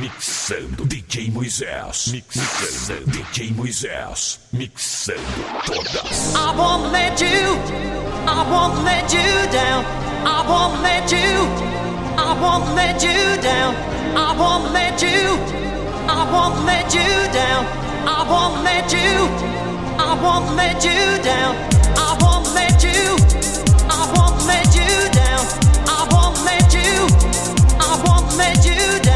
Mixando DJ Moisés. Mixando DJ Moisés. Mixando todas. I won't let you, I won't let you down. I won't let you, I won't let you down. I won't let you, I won't let you down. I won't let you, I won't let you down. I won't let you, I won't let you down. I won't let you, I won't let you down.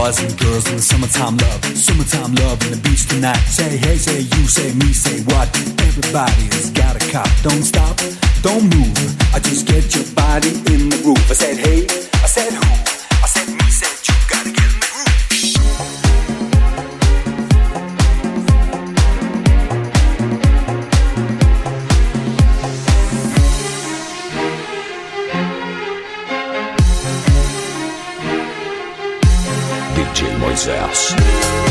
boys and girls in the summertime love. Summertime love in the beach tonight. Say hey, say you, say me, say what? Everybody's got a cop. Don't stop, don't move. I just get your body in the groove. I said hey, I said who, I said me, say. Boy's house.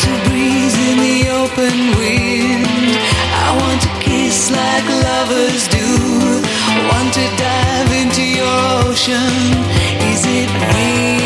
To breeze in the open wind. I want to kiss like lovers do. Want to dive into your ocean. Is it raining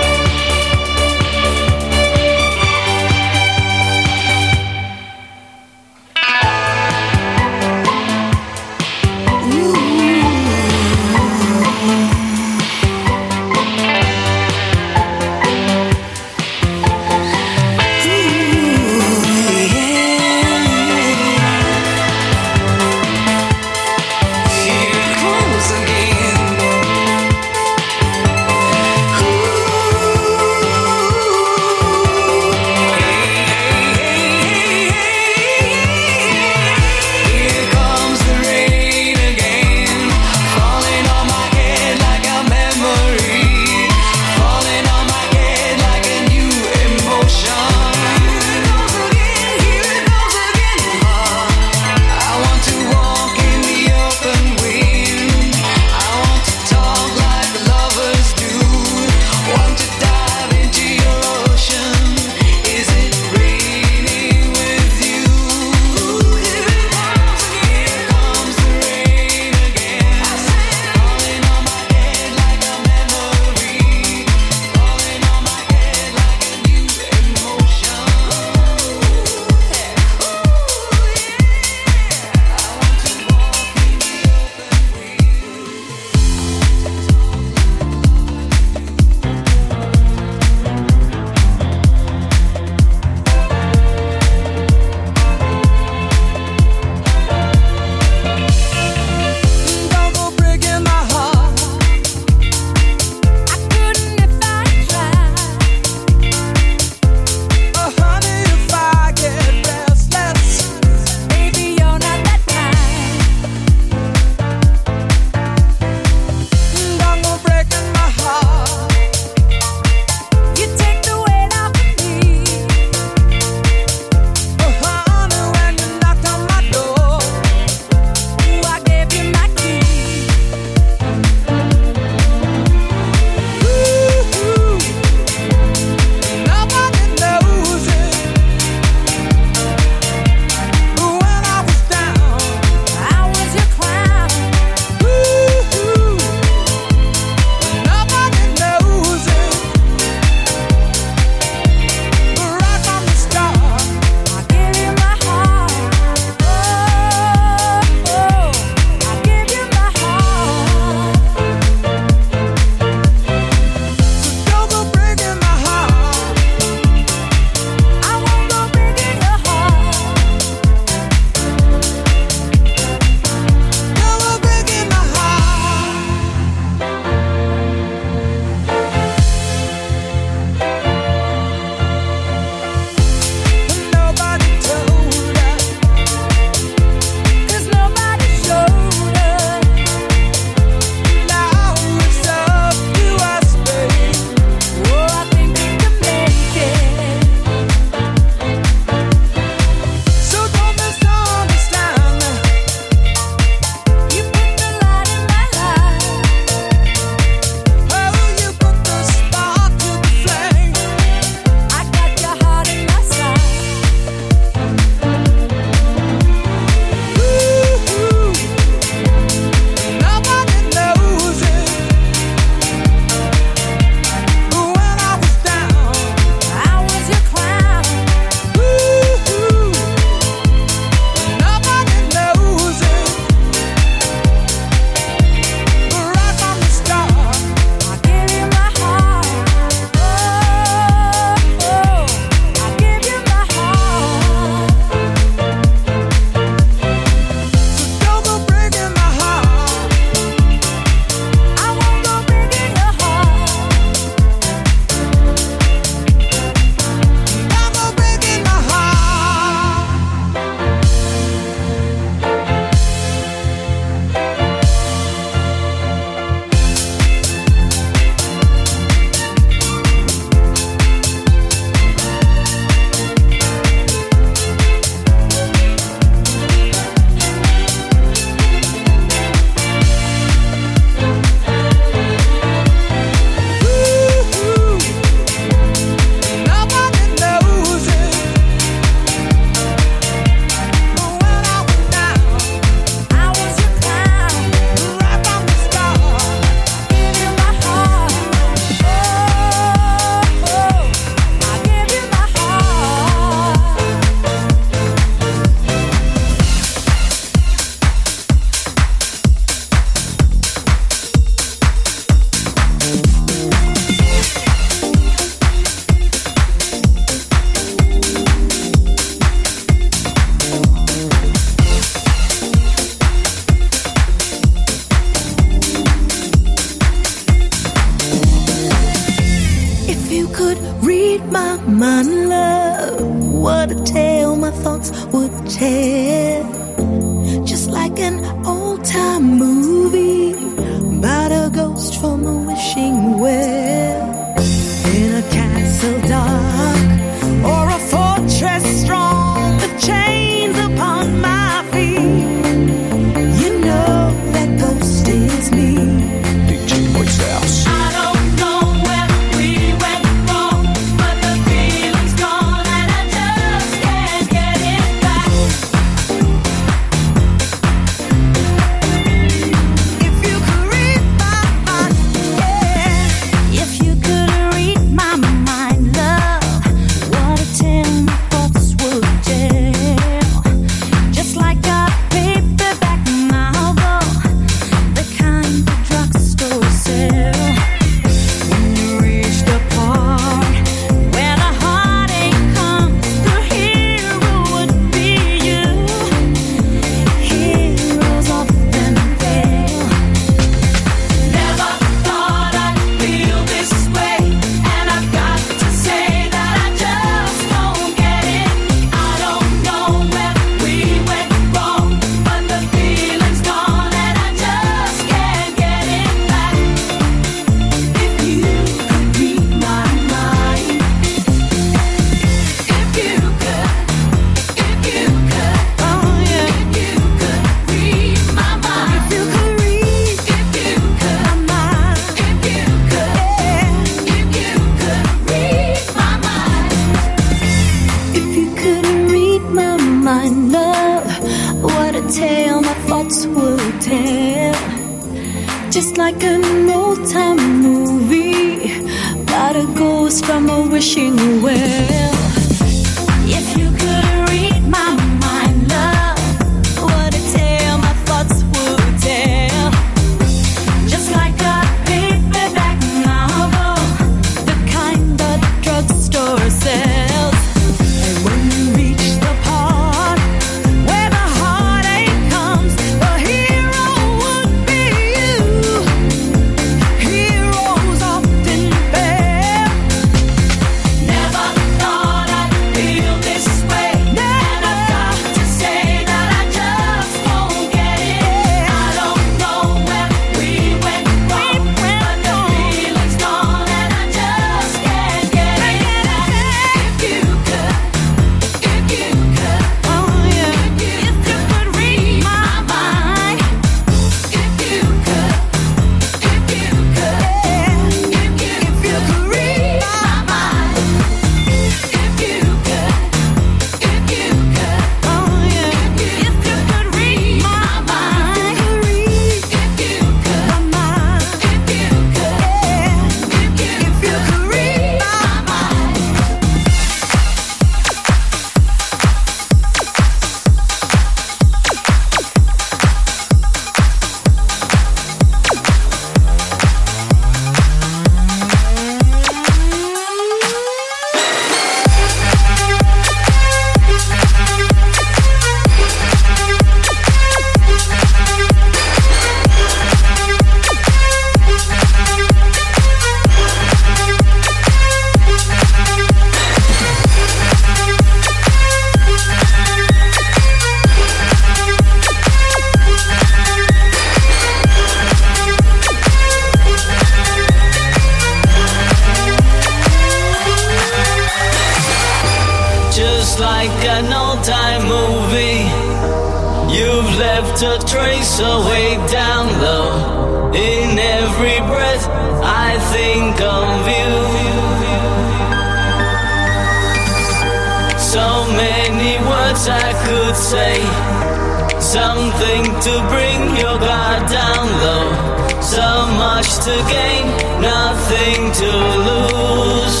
to gain, nothing to lose.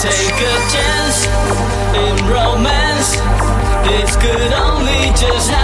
Take a chance in romance. It could only just happen.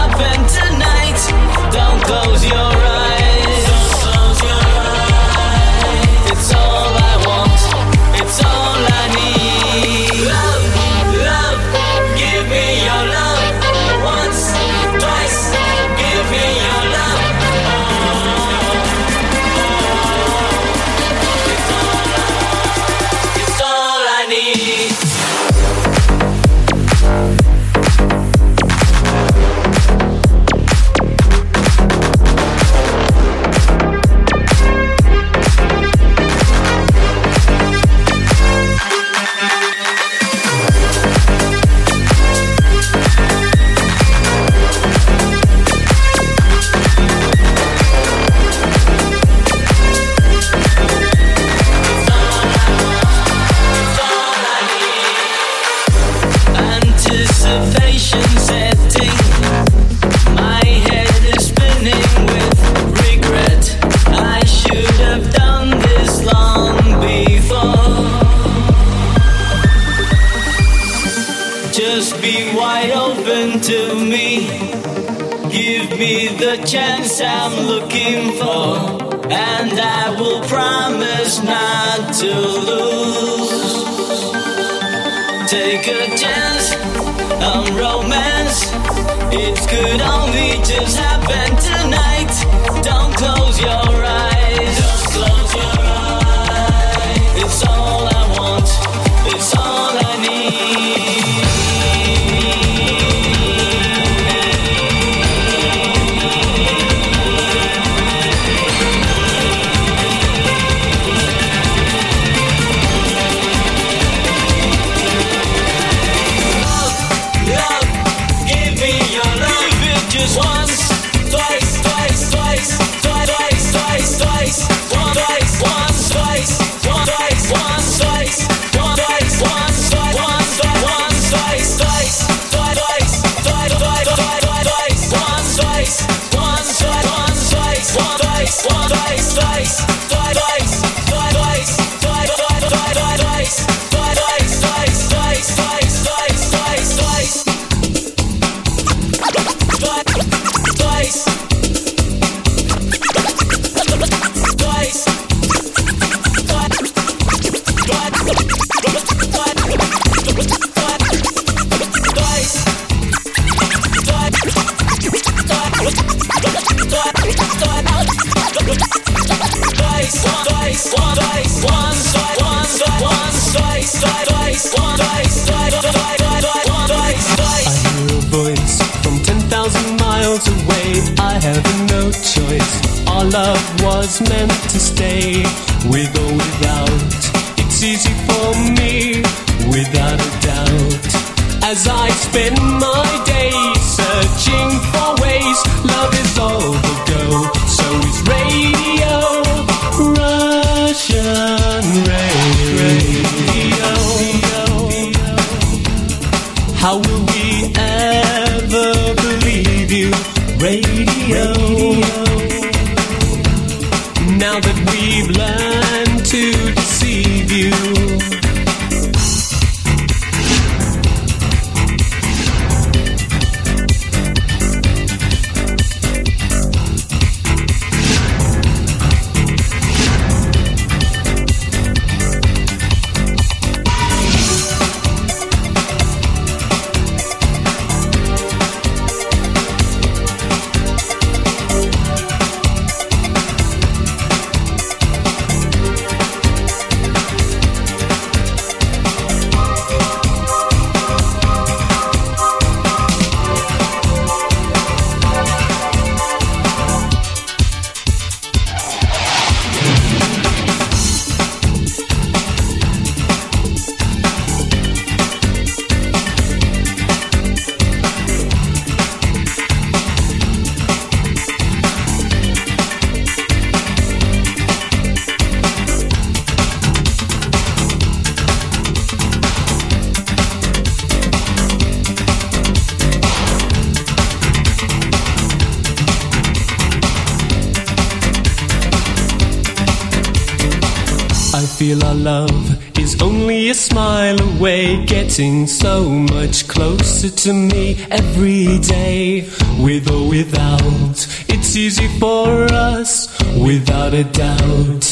love is only a smile away, getting so much closer to me every day. With or without, it's easy for us, without a doubt.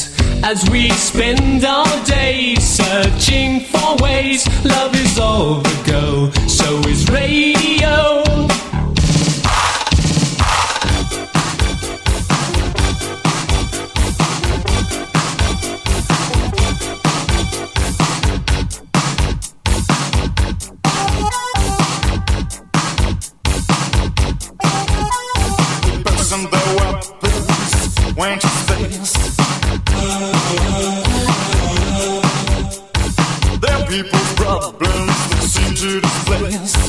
As we people's problems seem to displace.